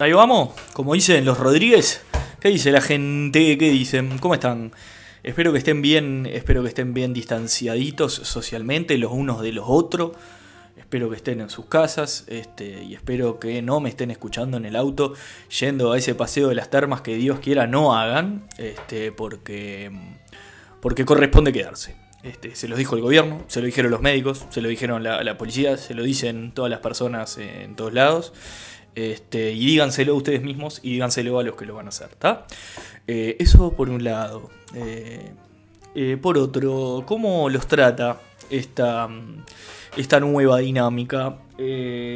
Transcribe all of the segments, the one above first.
Ahí vamos, como dicen los Rodríguez. ¿Qué dice la gente? ¿Qué dicen? ¿Cómo están? Espero que estén bien, espero que estén bien distanciaditos socialmente los unos de los otros. Espero que estén en sus casas este, y espero que no me estén escuchando en el auto yendo a ese paseo de las termas que Dios quiera no hagan, este, porque, porque corresponde quedarse. Este, se los dijo el gobierno, se lo dijeron los médicos, se lo dijeron la, la policía, se lo dicen todas las personas en todos lados. Este, y díganselo ustedes mismos y díganselo a los que lo van a hacer, ¿está? Eh, eso por un lado. Eh, eh, por otro, ¿cómo los trata esta, esta nueva dinámica?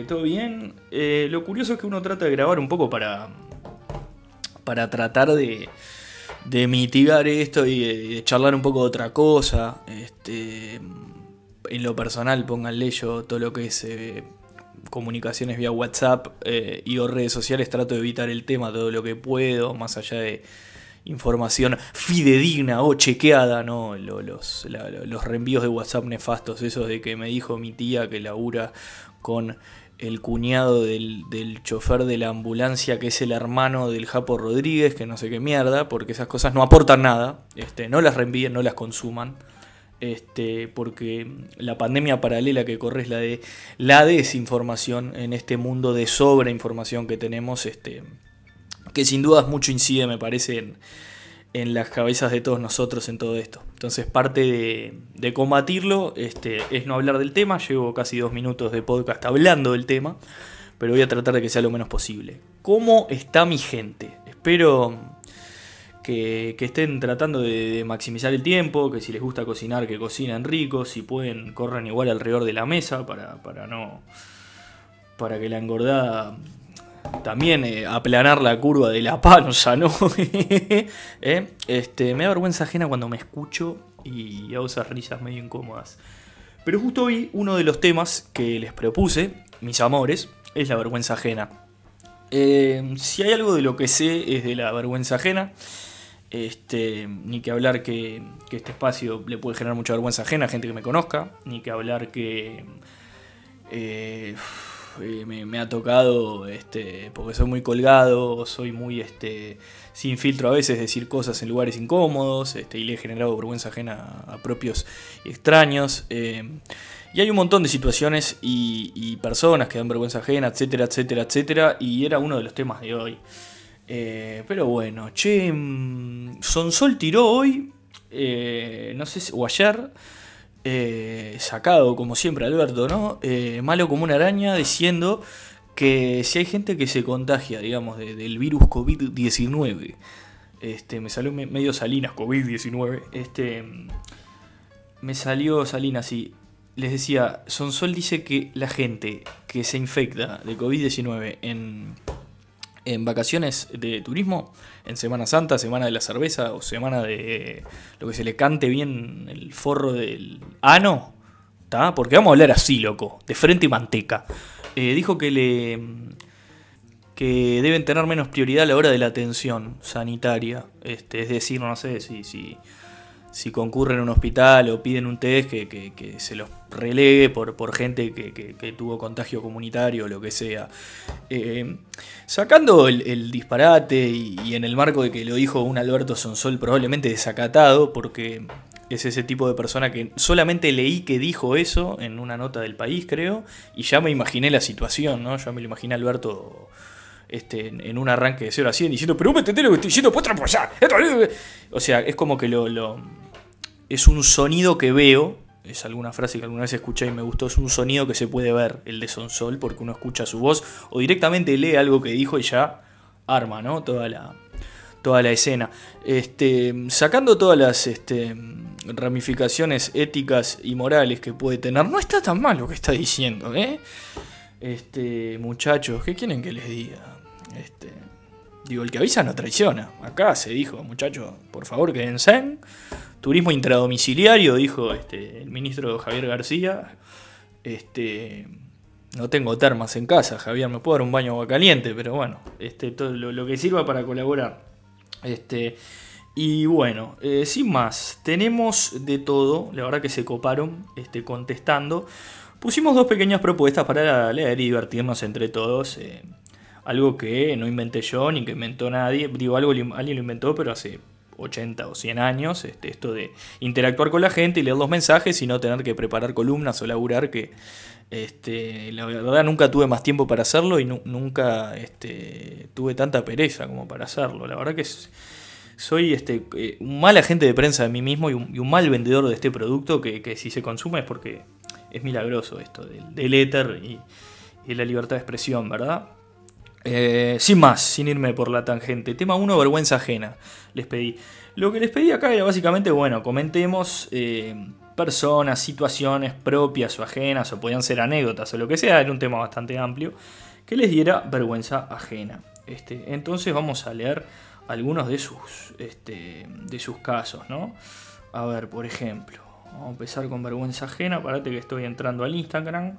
¿Todo bien? lo curioso es que uno trata de grabar un poco para, para tratar de, de mitigar esto y de, charlar un poco de otra cosa. Este, en lo personal, pónganle yo todo lo que es comunicaciones vía WhatsApp eh, y o redes sociales trato de evitar el tema todo lo que puedo, más allá de información fidedigna o chequeada, ¿no? Los, los reenvíos de WhatsApp nefastos, esos de que me dijo mi tía que labura con el cuñado del, del, chofer de la ambulancia, que es el hermano del Japo Rodríguez, que no sé qué mierda, porque esas cosas no aportan nada, este, no las reenvíen, no las consuman este, porque la pandemia paralela que corre es la de la desinformación en este mundo de sobreinformación que tenemos, este, que sin dudas mucho incide, me parece, en, las cabezas de todos nosotros en todo esto. Entonces, parte de, combatirlo este, es no hablar del tema. Llevo casi dos minutos de podcast hablando del tema, pero voy a tratar de que sea lo menos posible. ¿Cómo está mi gente? Espero que, estén tratando de, maximizar el tiempo, que si les gusta cocinar, que cocinen rico, si pueden, corran igual alrededor de la mesa para, para no. para que la engordada también eh, aplanar la curva de la panza, ¿no? ¿Eh? este, me da vergüenza ajena cuando me escucho y hago esas risas medio incómodas. Pero justo hoy uno de los temas que les propuse, mis amores, es la vergüenza ajena. Eh, si hay algo de lo que sé es de la vergüenza ajena. Este, ni que hablar que, este espacio le puede generar mucha vergüenza ajena a gente que me conozca, ni que hablar que eh, eh, me, ha tocado, este, porque soy muy colgado, soy muy este, sin filtro a veces decir cosas en lugares incómodos, este, y le he generado vergüenza ajena a, propios extraños. Eh, y hay un montón de situaciones y, y personas que dan vergüenza ajena, etcétera, etcétera, etcétera, y era uno de los temas de hoy. Eh, pero bueno, che, mm, Sonsol tiró hoy, eh, no sé si, o ayer, eh, sacado como siempre Alberto, ¿no? malo como una araña, diciendo que si hay gente que se contagia, digamos, del virus COVID-19, este, me salió medio Salinas COVID-19, este, me salió Salinas y les decía, Sonsol dice que la gente que se infecta de COVID-19 en en vacaciones de turismo, en Semana Santa, Semana de la Cerveza o Semana de lo que se le cante bien el forro del ano, ¿está? Porque vamos a hablar así, loco, de frente y manteca. Eh, dijo que le que deben tener menos prioridad a la hora de la atención sanitaria. Este, es decir, no sé si, si si concurren a un hospital o piden un test que, se los relegue por, gente que, tuvo contagio comunitario o lo que sea. Eh, sacando el, disparate y, en el marco de que lo dijo un Alberto Sonsol probablemente desacatado, porque es ese tipo de persona que solamente leí que dijo eso en una nota del país, creo, y ya me imaginé la situación, ¿no? Ya me lo imaginé Alberto este, en un arranque de 0 a 100 diciendo, pero vos me entendés lo que estoy diciendo, puedo apoyar. O sea, es como que lo, lo, es un sonido que veo, es alguna frase que alguna vez escuché y me gustó, es un sonido que se puede ver, el de Sonsol, porque uno escucha su voz o directamente lee algo que dijo y ya arma, ¿no? Toda la, toda la escena. Este, sacando todas las este, ramificaciones éticas y morales que puede tener, no está tan mal lo que está diciendo, ¿eh? Este, muchachos, ¿qué quieren que les diga? Este, digo, el que avisa no traiciona. Acá se dijo, muchachos, por favor quédense. Turismo intradomiciliario, dijo este, el ministro Javier García. Este, no tengo termas en casa, Javier, me puedo dar un baño agua caliente, pero bueno, este, todo lo, que sirva para colaborar. Este, y bueno, eh, sin más, tenemos de todo, la verdad que se coparon este, contestando. Pusimos dos pequeñas propuestas para leer y divertirnos entre todos. Eh, algo que no inventé yo ni que inventó nadie. Digo, algo alguien lo inventó, pero hace 80 o 100 años, este, esto de interactuar con la gente y leer los mensajes y no tener que preparar columnas o laburar, que este, la verdad nunca tuve más tiempo para hacerlo y nunca este, tuve tanta pereza como para hacerlo. La verdad que soy este, eh, un mal agente de prensa de mí mismo y un, mal vendedor de este producto que, si se consume es porque es milagroso esto del, éter y, y la libertad de expresión, ¿verdad? Eh, sin más, sin irme por la tangente. Tema 1, vergüenza ajena. Les pedí. Lo que les pedí acá era básicamente, bueno, comentemos eh, personas, situaciones propias o ajenas, o podían ser anécdotas o lo que sea, era un tema bastante amplio, que les diera vergüenza ajena. Este, entonces vamos a leer algunos de sus, este, de sus casos, ¿no? A ver, por ejemplo, vamos a empezar con vergüenza ajena. Parate que estoy entrando al Instagram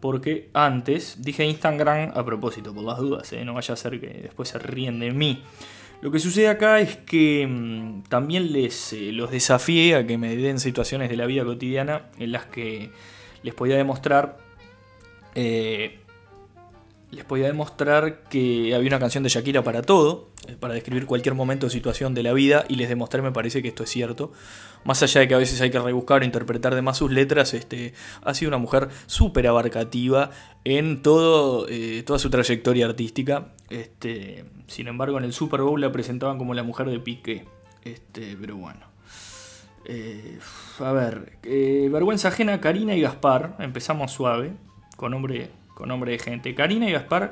porque antes dije Instagram a propósito, por las dudas, ¿eh? no vaya a ser que después se ríen de mí. Lo que sucede acá es que mm, también les eh, los desafié a que me den situaciones de la vida cotidiana en las que les podía demostrar eh, les podía demostrar que había una canción de Shakira para todo, eh, para describir cualquier momento o situación de la vida, y les demostré, me parece que esto es cierto. Más allá de que a veces hay que rebuscar o interpretar de más sus letras, este, ha sido una mujer súper abarcativa en todo, eh, toda su trayectoria artística. Este, sin embargo, en el Super Bowl la presentaban como la mujer de Piqué. Este, pero bueno. Eh, a ver, vergüenza ajena, Karina y Gaspar. Empezamos suave, con nombre con nombre de gente. Karina y Gaspar.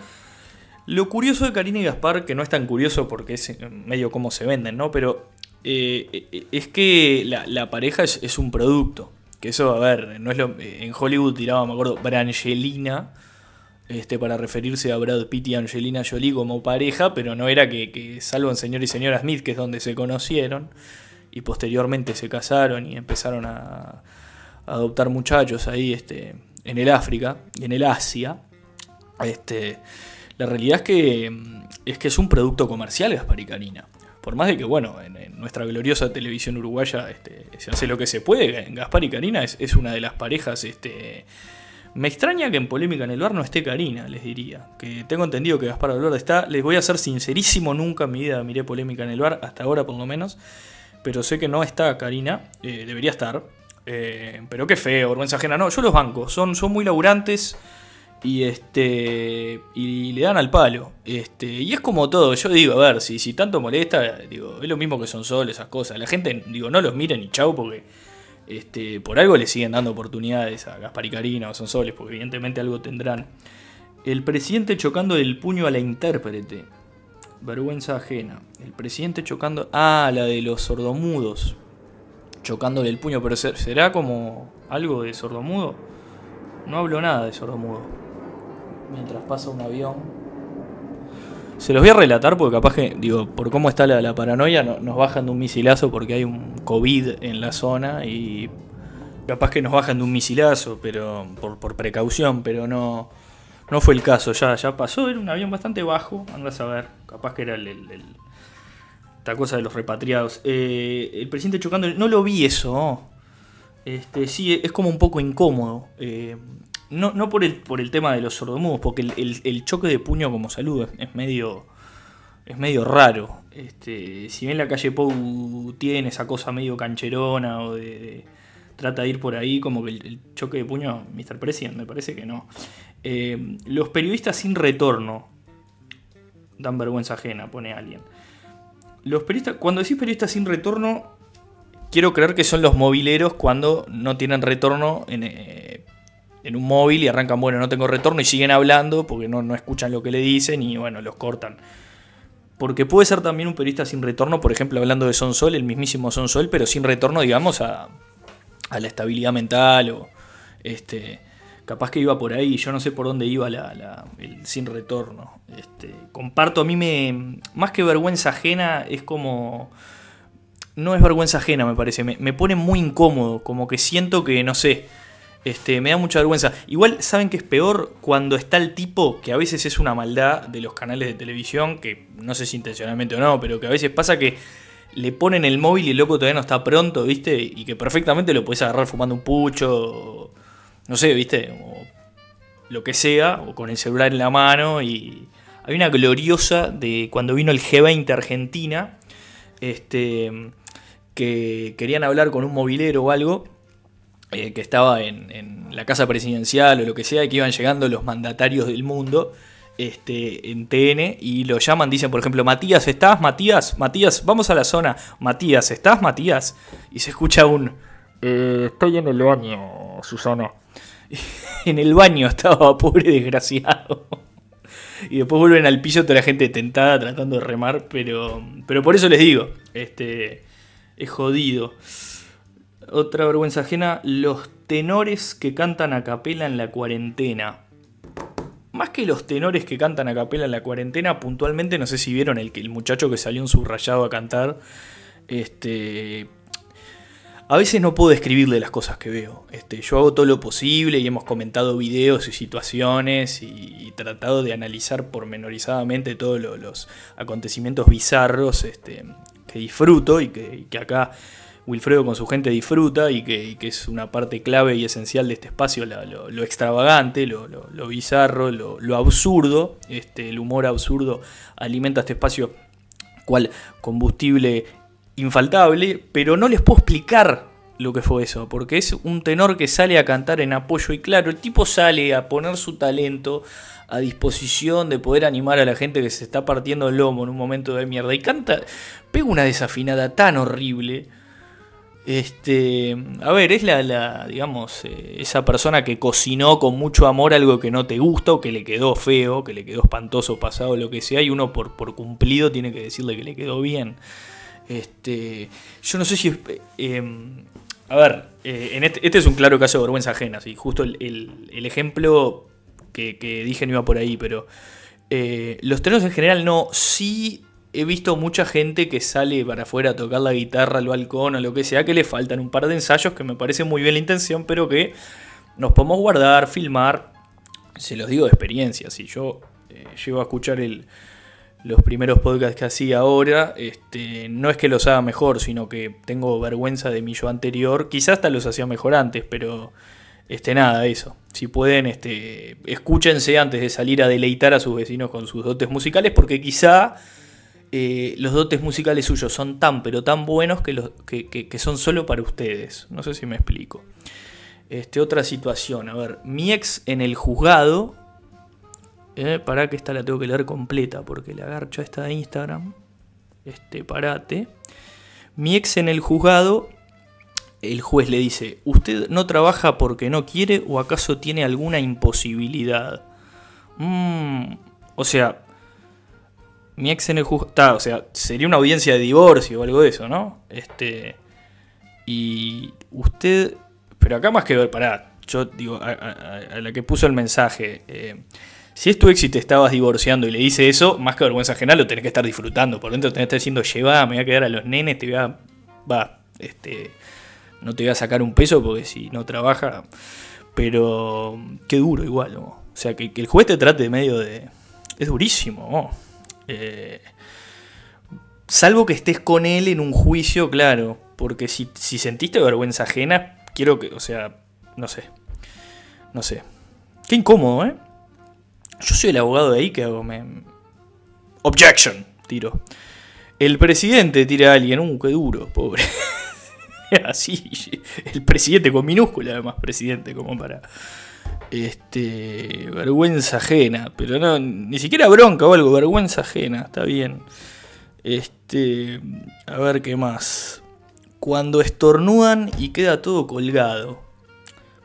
Lo curioso de Karina y Gaspar, que no es tan curioso porque es medio como se venden, ¿no? Pero eh, eh, es que la, pareja es, un producto. Que eso, a ver, no es lo, en Hollywood tiraba, me acuerdo, Brangelina, este, para referirse a Brad Pitt y Angelina Jolie como pareja, pero no era que, que, salvo en Señor y Señora Smith, que es donde se conocieron, y posteriormente se casaron y empezaron a, a adoptar muchachos ahí, este, en el África y en el Asia, este, la realidad es que, mm, es que es un producto comercial Gaspar y Karina. Por más de que, bueno, en, nuestra gloriosa televisión uruguaya este, se hace lo que se puede, Gaspar y Karina es, una de las parejas... Este, me extraña que en Polémica en el Bar no esté Karina, les diría. Que tengo entendido que Gaspar Alvarado está. Les voy a ser sincerísimo, nunca en mi vida miré Polémica en el Bar, hasta ahora por lo menos. Pero sé que no está Karina, eh, debería estar. Eh, pero qué feo, vergüenza ajena. No, yo los bancos, son, son muy laburantes y este y le dan al palo. Este, y es como todo, yo digo, a ver, si, si tanto molesta, digo, es lo mismo que son esas cosas. La gente, digo, no los miren ni chau porque este, por algo le siguen dando oportunidades a Gaspar y Karina o son soles, porque evidentemente algo tendrán. El presidente chocando el puño a la intérprete. Vergüenza ajena. El presidente chocando. Ah, la de los sordomudos chocándole el puño, pero ¿será como algo de sordomudo? No hablo nada de sordomudo. Mientras pasa un avión. Se los voy a relatar porque capaz que, digo, por cómo está la, paranoia, nos bajan de un misilazo porque hay un COVID en la zona y capaz que nos bajan de un misilazo, pero por, precaución, pero no, no fue el caso. Ya, ya pasó, era un avión bastante bajo, andas a ver, capaz que era el esta cosa de los repatriados. Eh, el presidente chocando, no lo vi eso. Este, sí, es como un poco incómodo. Eh, no, por, el, por el tema de los sordomudos, porque el, choque de puño como saludo es, medio es medio raro. Este, si bien la calle Pou tiene esa cosa medio cancherona o de, trata de ir por ahí, como que el, choque de puño, Mr. President, me parece que no. Eh, los periodistas sin retorno dan vergüenza ajena, pone alguien. Los periodistas, cuando decís periodistas sin retorno, quiero creer que son los mobileros cuando no tienen retorno en, eh, un móvil y arrancan, bueno, no tengo retorno y siguen hablando porque no, escuchan lo que le dicen y bueno, los cortan. Porque puede ser también un periodista sin retorno, por ejemplo, hablando de Son Sol, el mismísimo Son Sol, pero sin retorno, digamos, a, a la estabilidad mental o este capaz que iba por ahí, yo no sé por dónde iba la, el sin retorno. Este, comparto, a mí me. Más que vergüenza ajena, es como. No es vergüenza ajena, me parece. Me, pone muy incómodo. Como que siento que, no sé. Este, me da mucha vergüenza. Igual, ¿saben que es peor? Cuando está el tipo, que a veces es una maldad de los canales de televisión, que no sé si intencionalmente o no, pero que a veces pasa que le ponen el móvil y el loco todavía no está pronto, ¿viste? Y que perfectamente lo puedes agarrar fumando un pucho no sé, viste, o lo que sea, o con el celular en la mano y Hay una gloriosa de cuando vino el G20 Argentina, este, que querían hablar con un movilero o algo, eh, que estaba en, la casa presidencial o lo que sea, y que iban llegando los mandatarios del mundo este, en TN y lo llaman, dicen por ejemplo, Matías, ¿estás? Matías, Matías, vamos a la zona. Matías, ¿estás? Matías. Y se escucha un... Eh, estoy en el baño, Susana. en el baño estaba, pobre desgraciado. y después vuelven al piso toda la gente tentada tratando de remar, pero, pero por eso les digo, este, es jodido. Otra vergüenza ajena, los tenores que cantan a capela en la cuarentena. Más que los tenores que cantan a capela en la cuarentena, puntualmente no sé si vieron el, el muchacho que salió en subrayado a cantar. Este, a veces no puedo describirle las cosas que veo. Este, yo hago todo lo posible y hemos comentado videos y situaciones y, tratado de analizar pormenorizadamente todos los acontecimientos bizarros este, que disfruto y que, acá Wilfredo con su gente disfruta y que, es una parte clave y esencial de este espacio, lo, extravagante, lo, bizarro, lo, absurdo. Este, el humor absurdo alimenta este espacio cual combustible infaltable, pero no les puedo explicar lo que fue eso, porque es un tenor que sale a cantar en apoyo y claro, el tipo sale a poner su talento a disposición de poder animar a la gente que se está partiendo el lomo en un momento de mierda y canta, pega una desafinada tan horrible. Este, a ver, es la, la digamos, eh, esa persona que cocinó con mucho amor algo que no te gusta o que le quedó feo, que le quedó espantoso, pasado, lo que sea, y uno por, por cumplido tiene que decirle que le quedó bien. Este, yo no sé si... Eh, a ver, eh, este, este, es un claro caso de vergüenza ajena, ¿sí? justo el, ejemplo que, dije no iba por ahí, pero eh, los tenores en general no, sí he visto mucha gente que sale para afuera a tocar la guitarra al balcón o lo que sea, que le faltan un par de ensayos que me parece muy bien la intención, pero que nos podemos guardar, filmar, se los digo de experiencia, si yo llego a escuchar el, los primeros podcasts que hacía ahora, este, no es que los haga mejor, sino que tengo vergüenza de mi yo anterior. Quizás hasta los hacía mejor antes, pero este, nada, eso. Si pueden, este, escúchense antes de salir a deleitar a sus vecinos con sus dotes musicales, porque quizá eh, los dotes musicales suyos son tan, pero tan buenos que, los, que, son solo para ustedes. No sé si me explico. Este, otra situación, a ver, mi ex en el juzgado eh, para que esta la tengo que leer completa porque la garcha está de Instagram. Este, parate. Mi ex en el juzgado, el juez le dice, ¿usted no trabaja porque no quiere o acaso tiene alguna imposibilidad? Mm, o sea, mi ex en el juzgado, o sea, sería una audiencia de divorcio o algo de eso, ¿no? Este, y usted, pero acá más que ver, pará, yo digo, a, la que puso el mensaje, eh, si es tu ex y te estabas divorciando y le dice eso, más que vergüenza ajena, lo tenés que estar disfrutando. Por dentro tenés que estar diciendo, lleva, me voy a quedar a los nenes, te voy a. Va, este. No te voy a sacar un peso porque si no trabaja. Pero. Qué duro igual. O sea, que, el juez te trate de medio de. Es durísimo, ¿no? Eh, salvo que estés con él en un juicio, claro. Porque si, si sentiste vergüenza ajena, quiero que. O sea, no sé. No sé. Qué incómodo, ¿eh? Yo soy el abogado de ahí que hago. Me... Objection, tiro. El presidente tira a alguien. Uh, qué duro, pobre. Así. El presidente con minúscula, además, presidente, como para. Este. Vergüenza ajena. Pero no, ni siquiera bronca o algo. Vergüenza ajena, está bien. Este. A ver qué más. Cuando estornudan y queda todo colgado.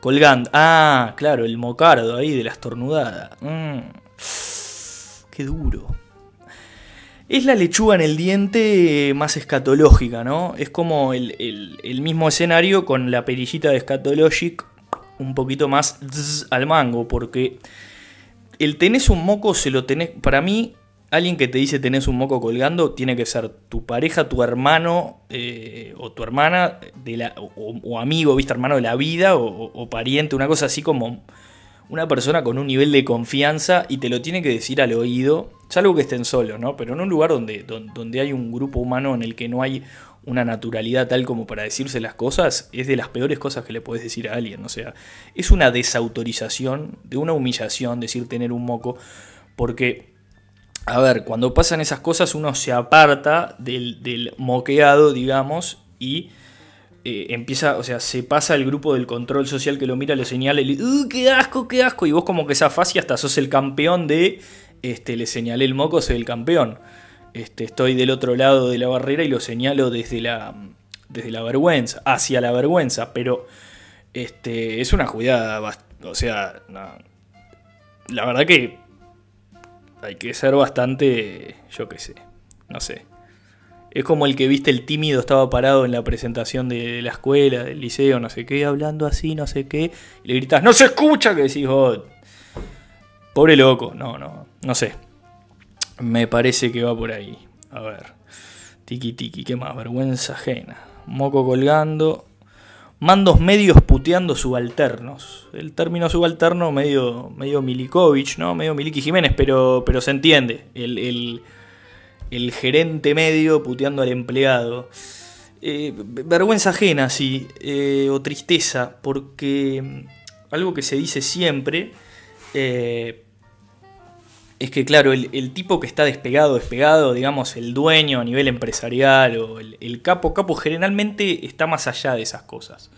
Colgando. Ah, claro, el mocardo ahí de la estornudada. Mm. Qué duro. Es la lechuga en el diente más escatológica, ¿no? Es como el, mismo escenario con la perillita de Scatologic un poquito más al mango, porque el tenés un moco se lo tenés. Para mí, alguien que te dice tenés un moco colgando tiene que ser tu pareja, tu hermano eh, o tu hermana o, amigo, viste, hermano de la vida o, pariente, una cosa así como una persona con un nivel de confianza y te lo tiene que decir al oído, salvo que estén solos, ¿no? Pero en un lugar donde, donde hay un grupo humano en el que no hay una naturalidad tal como para decirse las cosas, es de las peores cosas que le puedes decir a alguien. O sea, es una desautorización, de una humillación decir tener un moco, porque a ver, cuando pasan esas cosas uno se aparta del, del moqueado, digamos, y eh, empieza, o sea, se pasa el grupo del control social que lo mira, le señala y le dice, ¡Uh, qué asco, qué asco! Y vos como que esa y hasta sos el campeón de, este, le señalé el moco, soy el campeón. Este, estoy del otro lado de la barrera y lo señalo desde la, desde la vergüenza, hacia la vergüenza, pero este, es una jugada, o sea, la verdad que hay que ser bastante, yo qué sé, no sé. Es como el que viste el tímido estaba parado en la presentación de la escuela, del liceo, no sé qué, hablando así, no sé qué, y le gritas, ¡No se escucha! Que decís, oh, pobre loco, no, no, no sé. Me parece que va por ahí. A ver, tiki tiki, ¿qué más? Vergüenza ajena. Moco colgando, mandos medios puteando subalternos. El término subalterno medio, medio Milikovich, ¿no? Medio Miliki Jiménez, pero, pero se entiende. El, gerente medio puteando al empleado. Eh, vergüenza ajena, sí, eh, o tristeza, porque mm, algo que se dice siempre eh, es que, claro, el, tipo que está despegado, despegado, digamos, el dueño a nivel empresarial o el, capo, capo, generalmente está más allá de esas cosas.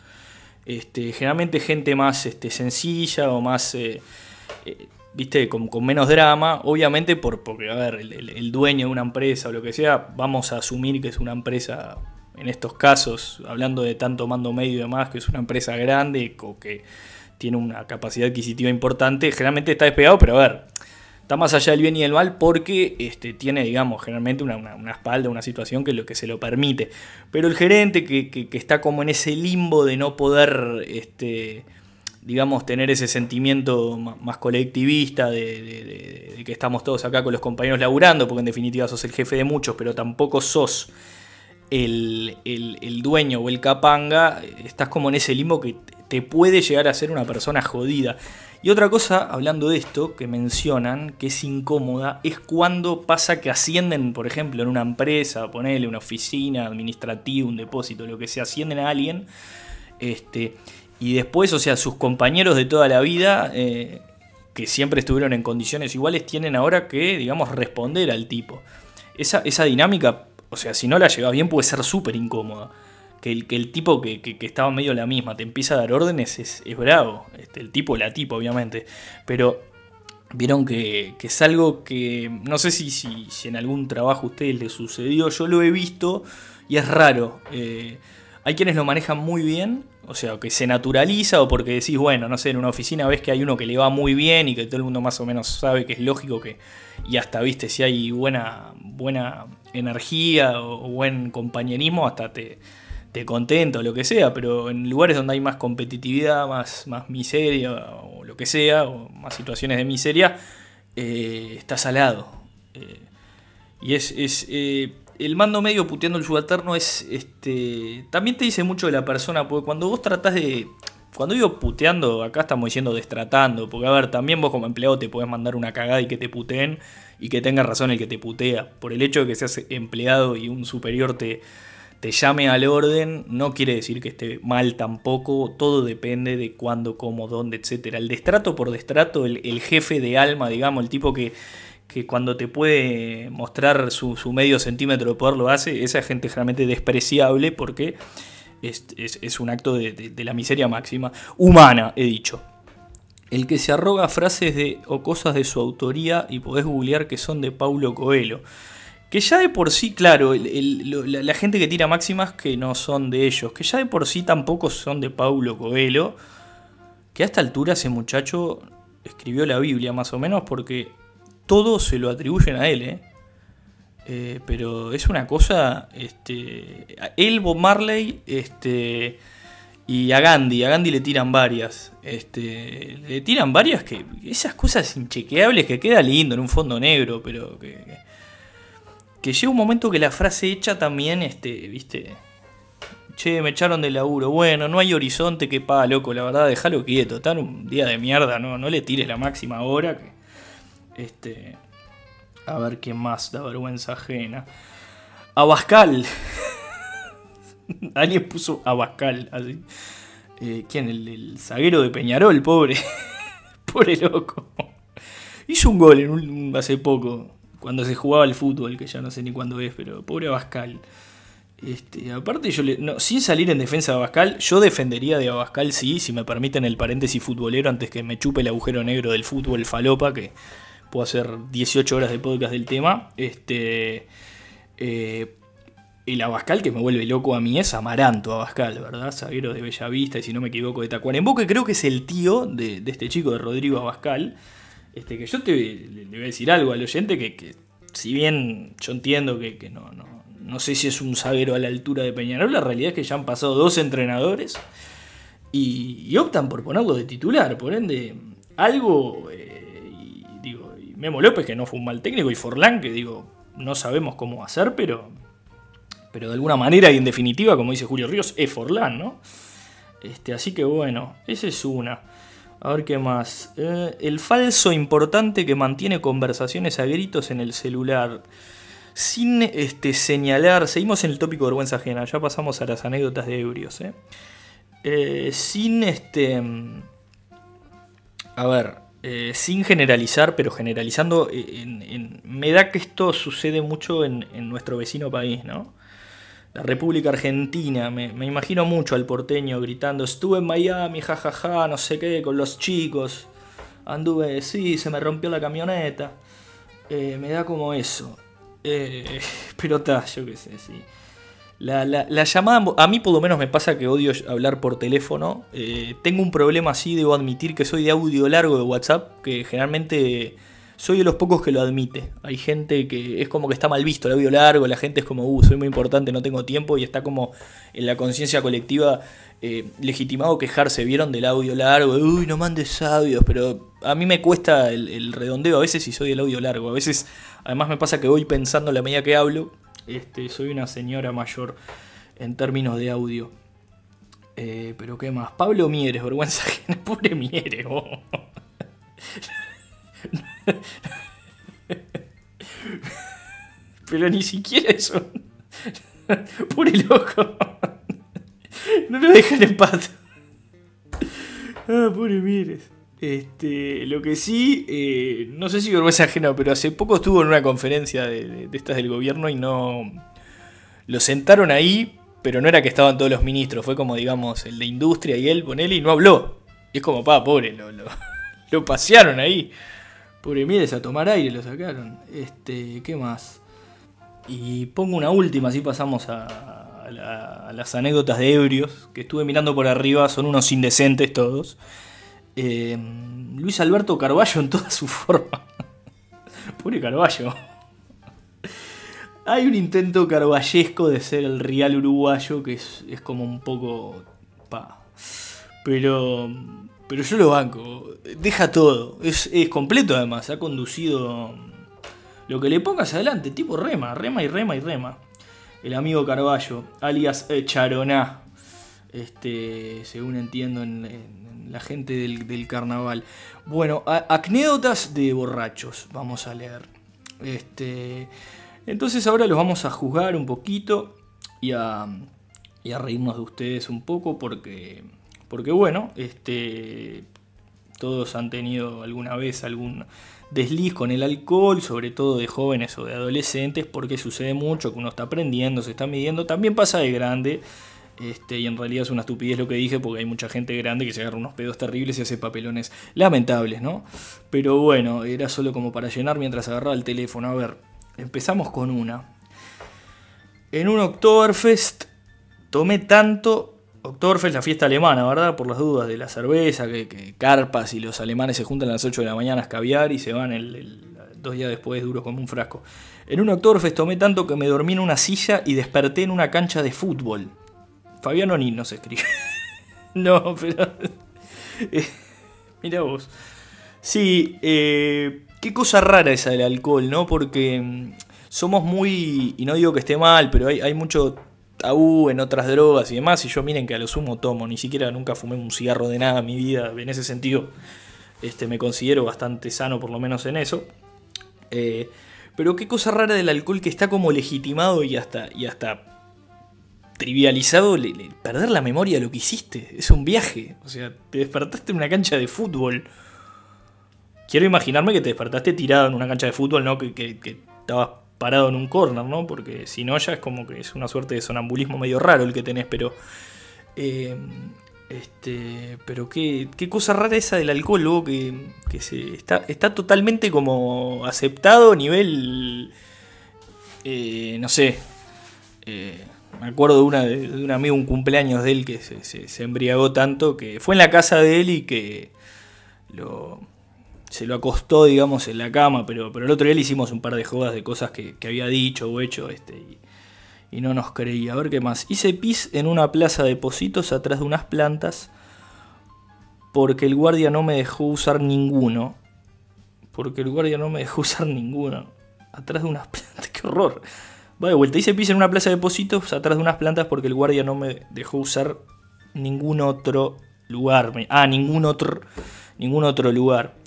Este, generalmente gente más este, sencilla o más, eh, eh, viste, con, menos drama, obviamente por, porque, a ver, el, dueño de una empresa o lo que sea, vamos a asumir que es una empresa, en estos casos, hablando de tanto mando medio y demás, que es una empresa grande o que tiene una capacidad adquisitiva importante, generalmente está despegado, pero a ver, está más allá del bien y del mal porque este, tiene, digamos, generalmente una, espalda, una situación que lo que se lo permite. Pero el gerente que, está como en ese limbo de no poder, este, digamos, tener ese sentimiento más colectivista de, que estamos todos acá con los compañeros laburando, porque en definitiva sos el jefe de muchos, pero tampoco sos el, el dueño o el capanga, estás como en ese limbo que te puede llegar a ser una persona jodida. Y otra cosa, hablando de esto, que mencionan, que es incómoda, es cuando pasa que ascienden, por ejemplo, en una empresa, ponerle una oficina administrativa, un depósito, lo que sea, ascienden a alguien, este, y después, o sea, sus compañeros de toda la vida, eh, que siempre estuvieron en condiciones iguales, tienen ahora que, digamos, responder al tipo. Esa, esa dinámica, o sea, si no la llevas bien, puede ser súper incómoda que el, que el tipo que, estaba medio la misma te empieza a dar órdenes es, bravo. Este, el tipo, la tipo, obviamente. Pero vieron que, es algo que no sé si, si, en algún trabajo a ustedes les sucedió. Yo lo he visto y es raro. Eh, hay quienes lo manejan muy bien, o sea, que se naturaliza o porque decís, bueno, no sé, en una oficina ves que hay uno que le va muy bien y que todo el mundo más o menos sabe que es lógico que, y hasta, viste, si hay buena, buena energía o buen compañerismo, hasta te, te contento o lo que sea, pero en lugares donde hay más competitividad, más, más miseria o lo que sea, o más situaciones de miseria, eh, está salado. Eh, y es, es eh, el mando medio puteando el subalterno es, este, también te dice mucho de la persona, porque cuando vos tratás de, cuando digo puteando, acá estamos diciendo destratando, porque a ver, también vos como empleado te podés mandar una cagada y que te puteen y que tenga razón el que te putea, por el hecho de que seas empleado y un superior te te llame al orden, no quiere decir que esté mal tampoco, todo depende de cuándo, cómo, dónde, etc. El destrato por destrato, el, jefe de alma, digamos, el tipo que, que cuando te puede mostrar su, medio centímetro de poder lo hace, esa gente generalmente despreciable porque es, un acto de, de, la miseria máxima, humana, he dicho. El que se arroga frases de, o cosas de su autoría y podés googlear que son de Paulo Coelho. Que ya de por sí, claro, la, gente que tira máximas que no son de ellos, que ya de por sí tampoco son de Paulo Coelho, que a esta altura ese muchacho escribió la Biblia más o menos porque todo se lo atribuyen a él, ¿eh? eh pero es una cosa, este, él, Marley, este, y a Gandhi, a Gandhi le tiran varias, este, le tiran varias que, esas cosas inchequeables que queda lindo en un fondo negro, pero que llega un momento que la frase hecha también, este, viste, che, me echaron del laburo, bueno, no hay horizonte que pa, loco, la verdad, déjalo quieto, está un día de mierda, no, no le tires la máxima hora, que, este, a ver qué más da vergüenza ajena. Abascal. Alguien puso Abascal, así. Eh, ¿Quién? El, zaguero de Peñarol, pobre. pobre loco. Hizo un gol hace poco cuando se jugaba el fútbol, que ya no sé ni cuándo es, pero pobre Abascal. Este, aparte, yo le, no, sin salir en defensa de Abascal, yo defendería de Abascal, sí, si me permiten el paréntesis futbolero, antes que me chupe el agujero negro del fútbol falopa, que puedo hacer 18 horas de podcast del tema. Este, eh, el Abascal que me vuelve loco a mí es Amaranto Abascal, ¿verdad? Zaguero de Bellavista y si no me equivoco de Tacuarembó, que creo que es el tío de, este chico de Rodrigo Abascal. Este, que yo te, le, voy a decir algo al oyente que, si bien yo entiendo que, no, no, no, sé si es un zaguero a la altura de Peñarol, la realidad es que ya han pasado dos entrenadores y, optan por ponerlo de titular. Por ende, algo, eh, y, digo, Memo López que no fue un mal técnico y Forlán que digo, no sabemos cómo hacer, pero pero de alguna manera y en definitiva, como dice Julio Ríos, es Forlán, ¿no? Este, así que bueno, esa es una. A ver qué más. Eh, el falso importante que mantiene conversaciones a gritos en el celular. Sin este, señalar, seguimos en el tópico de vergüenza ajena, ya pasamos a las anécdotas de ebrios. ¿eh? Eh, sin este. A ver, sin generalizar, pero generalizando, me da que esto sucede mucho en, en nuestro vecino país, ¿no? La República Argentina. Me, imagino mucho al porteño gritando, estuve en Miami, jajaja, no sé qué, con los chicos. Anduve, sí, se me rompió la camioneta. Eh, me da como eso. Eh, pero está, yo qué sé, sí. La, llamada, a mí por lo menos me pasa que odio hablar por teléfono. Eh, tengo un problema así, debo admitir que soy de audio largo de WhatsApp, que generalmente soy de los pocos que lo admite. Hay gente que es como que está mal visto el audio largo, la gente es como, uh, soy muy importante, no tengo tiempo, y está como en la conciencia colectiva eh, legitimado quejarse, vieron del audio largo, uy, no mandes audios, pero a mí me cuesta el, redondeo a veces si soy del audio largo, a veces además me pasa que voy pensando la medida que hablo, este, soy una señora mayor en términos de audio. Eh, pero qué más, Pablo Mieres, vergüenza pobre Mieres, oh. Pero ni siquiera eso. Pure loco. No lo dejan en paz. Ah, pure Mires. Este, lo que sí, eh, no sé si vergüenza ajena, pero hace poco estuvo en una conferencia de, estas del gobierno y no. Lo sentaron ahí, pero no era que estaban todos los ministros, fue como, digamos, el de industria y él, ponele, y no habló. Y es como, pa, pobre, lo, lo pasearon ahí. Pobre Mieres a tomar aire lo sacaron. Este, ¿qué más? Y pongo una última, así pasamos a, las anécdotas de ebrios, que estuve mirando por arriba, son unos indecentes todos. Eh, Luis Alberto Carballo en toda su forma. Pobre Carballo. Hay un intento carballesco de ser el real uruguayo que es, es como un poco... Pa. Pero pero yo lo banco. Deja todo. Es, completo además. Ha conducido lo que le pongas adelante. Tipo rema, rema y rema y rema. El amigo Carballo, alias Charoná. Este, según entiendo en, la gente del, carnaval. Bueno, anécdotas de borrachos. Vamos a leer. Este, entonces ahora los vamos a juzgar un poquito y a, y a reírnos de ustedes un poco porque porque bueno, este, todos han tenido alguna vez algún desliz con el alcohol, sobre todo de jóvenes o de adolescentes, porque sucede mucho que uno está aprendiendo, se está midiendo, también pasa de grande. Este, y en realidad es una estupidez lo que dije porque hay mucha gente grande que se agarra unos pedos terribles y hace papelones lamentables, ¿no? Pero bueno, era solo como para llenar mientras agarraba el teléfono. A ver, empezamos con una. En un Oktoberfest tomé tanto Oktoberfest es la fiesta alemana, ¿verdad? Por las dudas de la cerveza, que, carpas y los alemanes se juntan a las 8 de la mañana a escabiar y se van el, dos días después duros como un frasco. En un Oktoberfest tomé tanto que me dormí en una silla y desperté en una cancha de fútbol. Fabiano ni no se escribe. no, pero... Eh, mira vos. Sí, eh, qué cosa rara esa del alcohol, ¿no? Porque mm, somos muy... Y no digo que esté mal, pero hay, hay mucho tabú en otras drogas y demás. Y yo miren que a lo sumo tomo, ni siquiera nunca fumé un cigarro de nada en mi vida. En ese sentido, este, me considero bastante sano, por lo menos en eso. Eh, pero qué cosa rara del alcohol que está como legitimado y hasta, y hasta trivializado perder la memoria de lo que hiciste. Es un viaje. O sea, te despertaste en una cancha de fútbol. Quiero imaginarme que te despertaste tirado en una cancha de fútbol, ¿no? Que, que estabas parado en un corner, ¿no? Porque si no, ya es como que es una suerte de sonambulismo medio raro el que tenés, pero. Eh, este, pero qué, qué cosa rara esa del alcohol, luego que, que se, está, está totalmente como aceptado a nivel. Eh, no sé. Eh, me acuerdo de, una, de, un amigo, un cumpleaños de él que se, se, embriagó tanto que fue en la casa de él y que lo, se lo acostó, digamos, en la cama, pero, pero el otro día le hicimos un par de jodas de cosas que, había dicho o hecho este, y, no nos creía. A ver qué más. Hice pis en una plaza de positos atrás de unas plantas porque el guardia no me dejó usar ninguno. Porque el guardia no me dejó usar ninguno. Atrás de unas plantas, qué horror. Va de vuelta, hice pis en una plaza de depósitos atrás de unas plantas porque el guardia no me dejó usar ningún otro lugar. Ah, ningún otro, ningún otro lugar.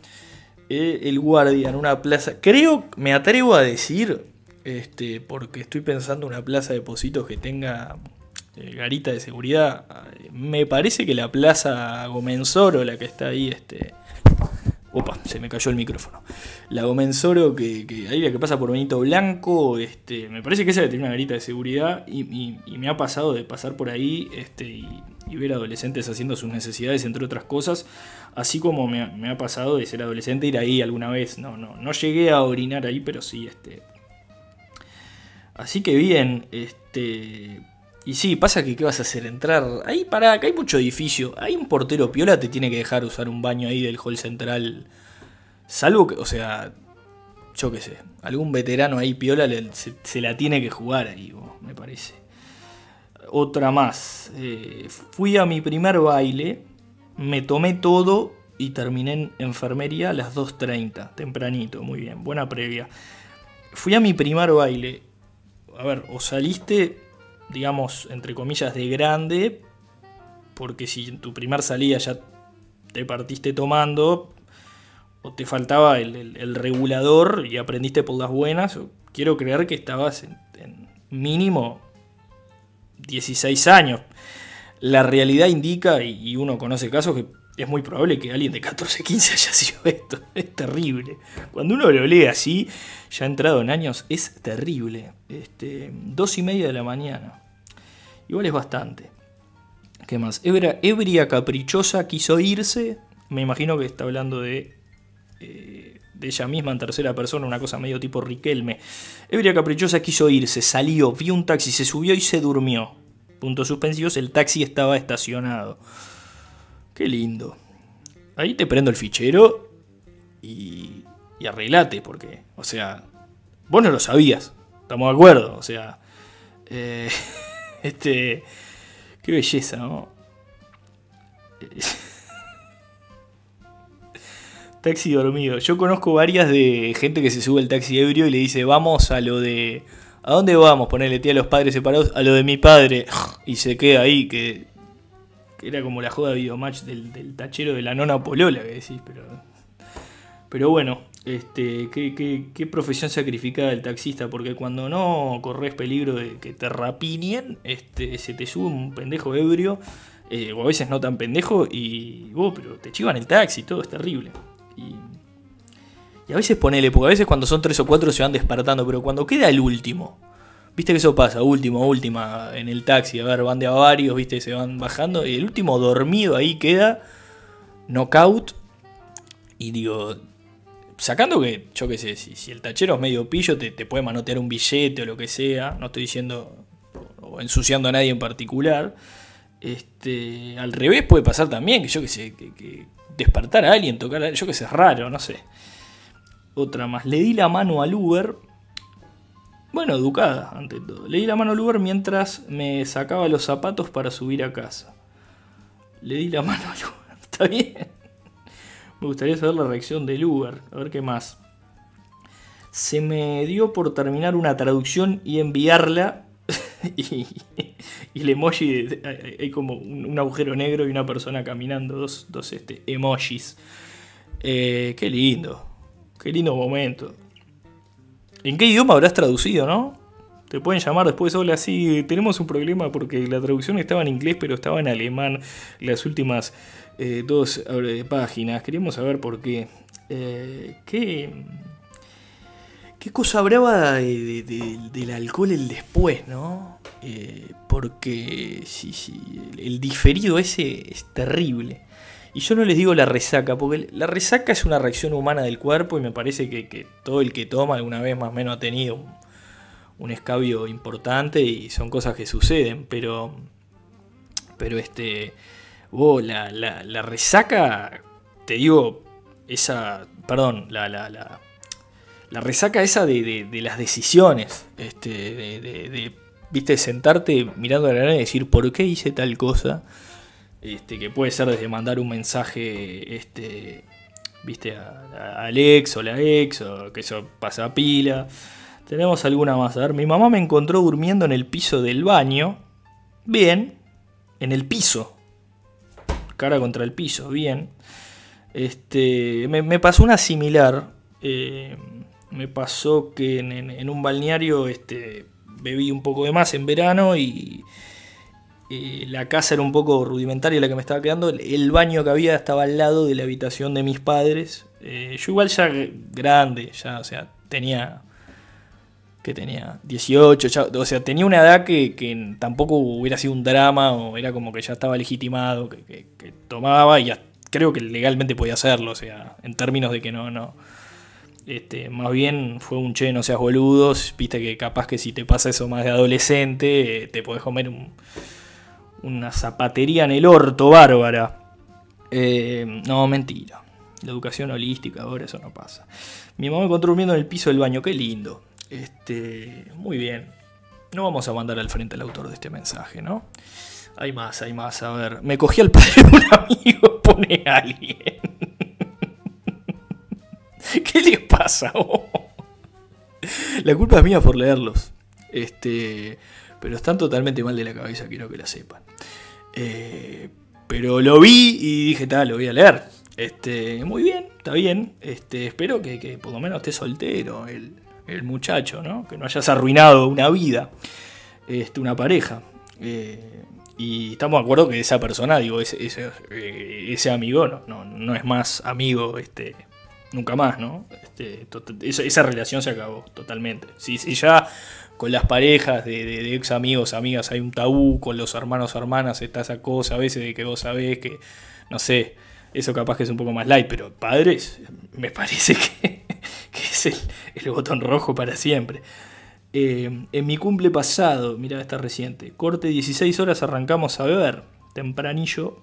Eh, el guardia en una plaza. Creo, me atrevo a decir, este, porque estoy pensando en una plaza de depósitos que tenga eh, garita de seguridad. Me parece que la plaza Gomensoro, la que está ahí, este, Opa, se me cayó el micrófono. La Gomensoro, que, que ahí la que pasa por Benito Blanco, este, me parece que esa tiene una garita de seguridad y, me ha pasado de pasar por ahí este, y, y, ver adolescentes haciendo sus necesidades, entre otras cosas, así como me, me, ha pasado de ser adolescente ir ahí alguna vez. No, no, no llegué a orinar ahí, pero sí, este. Así que bien, este. Y sí, pasa que ¿qué vas a hacer? Entrar. Ahí para acá hay mucho edificio. Hay un portero piola, te tiene que dejar usar un baño ahí del hall central. Salvo que, o sea, yo qué sé, algún veterano ahí piola se, la tiene que jugar ahí, me parece. Otra más. Eh, fui a mi primer baile, me tomé todo y terminé en enfermería a las 2.30, tempranito, muy bien, buena previa. Fui a mi primer baile. A ver, o saliste digamos, entre comillas, de grande, porque si en tu primer salida ya te partiste tomando, o te faltaba el, regulador y aprendiste por las buenas, quiero creer que estabas en, mínimo 16 años. La realidad indica, y uno conoce casos, que es muy probable que alguien de 14, 15 haya sido esto. Es terrible. Cuando uno lo lee así, ya entrado en años, es terrible. Este, dos y media de la mañana. Igual es bastante. ¿Qué más? Ebria, ebria caprichosa quiso irse. Me imagino que está hablando de, eh, de ella misma en tercera persona, una cosa medio tipo Riquelme. Ebria caprichosa quiso irse, salió, vio un taxi, se subió y se durmió. Puntos suspensivos, el taxi estaba estacionado. Qué lindo. Ahí te prendo el fichero y, y arreglate, porque, o sea, vos no lo sabías, estamos de acuerdo, o sea, eh, este, qué belleza, ¿no? taxi dormido. Yo conozco varias de gente que se sube al taxi ebrio y le dice, vamos a lo de... ¿A dónde vamos? Ponerle tía a los padres separados, a lo de mi padre. Y se queda ahí, que que era como la joda de videomatch del, del, tachero de la nona polola que decís, pero. Pero bueno, este, qué, qué, profesión sacrificada el taxista, porque cuando no corres peligro de que te rapinien, este, se te sube un pendejo ebrio, eh, o a veces no tan pendejo, y vos, oh, pero te chivan el taxi, todo es terrible. Y, y a veces ponele, porque a veces cuando son tres o cuatro se van despertando, pero cuando queda el último, Viste que eso pasa, último, última, en el taxi, a ver, van de a varios, viste, se van bajando, y el último dormido ahí queda, knockout, y digo, sacando que, yo qué sé, si, el tachero es medio pillo, te, te, puede manotear un billete o lo que sea, no estoy diciendo, o ensuciando a nadie en particular, este, al revés puede pasar también, que yo qué sé, que, despertar a alguien, tocar a yo qué sé, es raro, no sé. Otra más, le di la mano al Uber, bueno, educada, ante todo. Le di la mano al Uber mientras me sacaba los zapatos para subir a casa. Le di la mano al Uber. ¿Está bien? Me gustaría saber la reacción del Uber. A ver qué más. Se me dio por terminar una traducción y enviarla. y, y, el emoji. Hay como un agujero negro y una persona caminando. Dos, dos este, emojis. Eh, qué lindo. Qué lindo momento. ¿En qué idioma habrás traducido, no? Te pueden llamar después, hola, sí, tenemos un problema porque la traducción estaba en inglés, pero estaba en alemán las últimas eh, dos páginas. Queríamos saber por qué. Eh, ¿Qué, qué cosa brava de- de- de- del alcohol el después, ¿no? Eh, porque sí, sí, el diferido ese es terrible. Y yo no les digo la resaca, porque la resaca es una reacción humana del cuerpo y me parece que, que todo el que toma alguna vez más o menos ha tenido un, escabio importante y son cosas que suceden, pero pero este oh, la, la- resaca te digo esa perdón la, la, la, resaca esa de, de- las decisiones este de, viste sentarte mirando a la arena y decir por qué hice tal cosa este que puede ser desde mandar un mensaje este viste a, a- al ex o la ex o que eso pasa pila tenemos alguna más a ver mi mamá me encontró durmiendo en el piso del baño bien en el piso. Cara contra el piso, bien. Este, me, pasó una similar. eh, me pasó que en, en- en un balneario este, bebí un poco de más en verano y, y la casa era un poco rudimentaria la que me estaba quedando. El, baño que había estaba al lado de la habitación de mis padres. Eh, yo igual ya grande, ya, o sea, tenía que tenía 18, ya- o sea, tenía una edad que, que tampoco hubiera sido un drama o era como que ya estaba legitimado, que, que- que tomaba y ya creo que legalmente podía hacerlo, o sea, en términos de que no, no. Este, más bien fue un che, no seas boludos, viste que capaz que si te pasa eso más de adolescente, eh, te podés comer un- una zapatería en el orto bárbara. Eh, no, mentira. La educación holística, ahora eso no pasa. Mi mamá me encontró durmiendo en el piso del baño, qué lindo. Este, muy bien. No vamos a mandar al frente al autor de este mensaje, ¿no? Hay más, hay más. A ver, me cogí al padre de un amigo, pone alguien. ¿Qué les pasa? oh? La culpa es mía por leerlos. Este, pero están totalmente mal de la cabeza, quiero que la sepan. Eh, pero lo vi y dije, tal, lo voy a leer. Este, muy bien, está bien. Este, espero que, que por lo menos esté soltero el, el muchacho, ¿no? Que no hayas arruinado una vida, este, una pareja. Eh, y estamos de acuerdo que esa persona, digo, ese, ese, eh, ese amigo no, no, no es más amigo, este, nunca más, ¿no? Este, esa, relación se acabó totalmente. Si, si ya con las parejas de, de- ex amigos, amigas hay un tabú, con los hermanos o hermanas está esa cosa a veces de que vos sabés que, no sé, eso capaz que es un poco más light, pero padres, me parece que, que es el, botón rojo para siempre. Eh, en mi cumple pasado, mira, está reciente, corte 16 horas arrancamos a beber, tempranillo.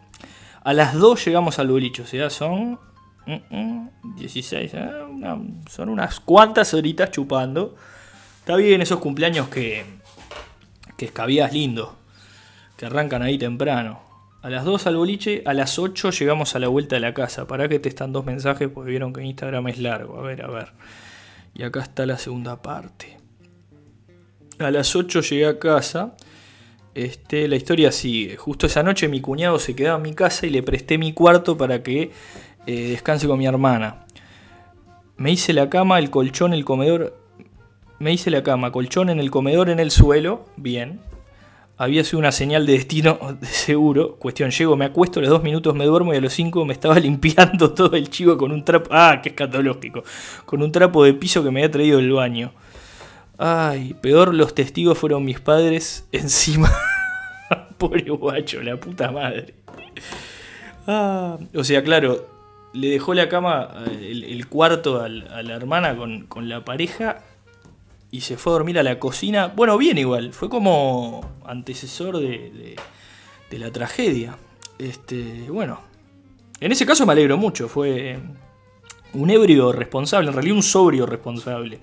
A las 2 llegamos al boliche, o sea, son 16, eh, una- son unas cuantas horitas chupando. Está bien esos cumpleaños que, que escabías lindo, que arrancan ahí temprano. A las 2 al boliche, a las 8 llegamos a la vuelta de la casa. Para que te están dos mensajes, porque vieron que Instagram es largo. A ver, a ver. Y acá está la segunda parte. A las 8 llegué a casa. Este, la historia sigue. Justo esa noche mi cuñado se quedaba en mi casa y le presté mi cuarto para que eh, descanse con mi hermana. Me hice la cama, el colchón, el comedor. Me hice la cama, colchón en el comedor, en el suelo. Bien. Había sido una señal de destino de seguro. Cuestión, llego, me acuesto, a los dos minutos me duermo y a los cinco me estaba limpiando todo el chivo con un trapo. Ah, qué escatológico. Con un trapo de piso que me había traído del baño. Ay, peor los testigos fueron mis padres encima. Pobre guacho, la puta madre. Ah, o sea, claro, le dejó la cama, eh, el, cuarto a la hermana con, con la pareja y se fue a dormir a la cocina. Bueno, bien igual, fue como antecesor de, de- de la tragedia. Este, bueno, en ese caso me alegro mucho, fue un ebrio responsable, en realidad un sobrio responsable.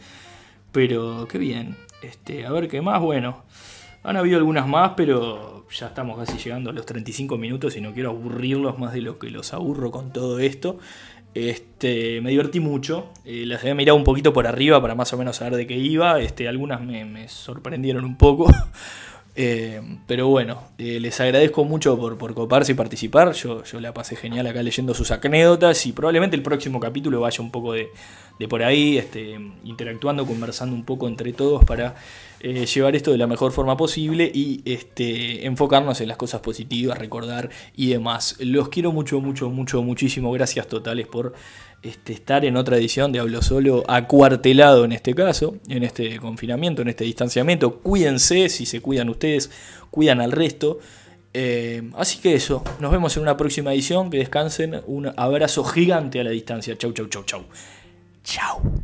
Pero qué bien. Este, a ver qué más, bueno. Han habido algunas más, pero ya estamos casi llegando a los 35 minutos y no quiero aburrirlos más de lo que los aburro con todo esto. Este, me divertí mucho, eh, las había mirado un poquito por arriba para más o menos saber de qué iba, este, algunas me, me sorprendieron un poco, Eh, pero bueno, eh, les agradezco mucho por, por coparse y participar, yo, yo la pasé genial acá leyendo sus anécdotas y probablemente el próximo capítulo vaya un poco de, de por ahí, este, interactuando, conversando un poco entre todos para eh, llevar esto de la mejor forma posible y este, enfocarnos en las cosas positivas, recordar y demás. Los quiero mucho, mucho, mucho, muchísimo. Gracias totales por este, estar en otra edición de Hablo Solo, acuartelado en este caso, en este confinamiento, en este distanciamiento. Cuídense, si se cuidan ustedes, cuidan al resto. Eh, así que eso, nos vemos en una próxima edición. Que descansen. Un abrazo gigante a la distancia. Chau, chau, chau, chau. Chau.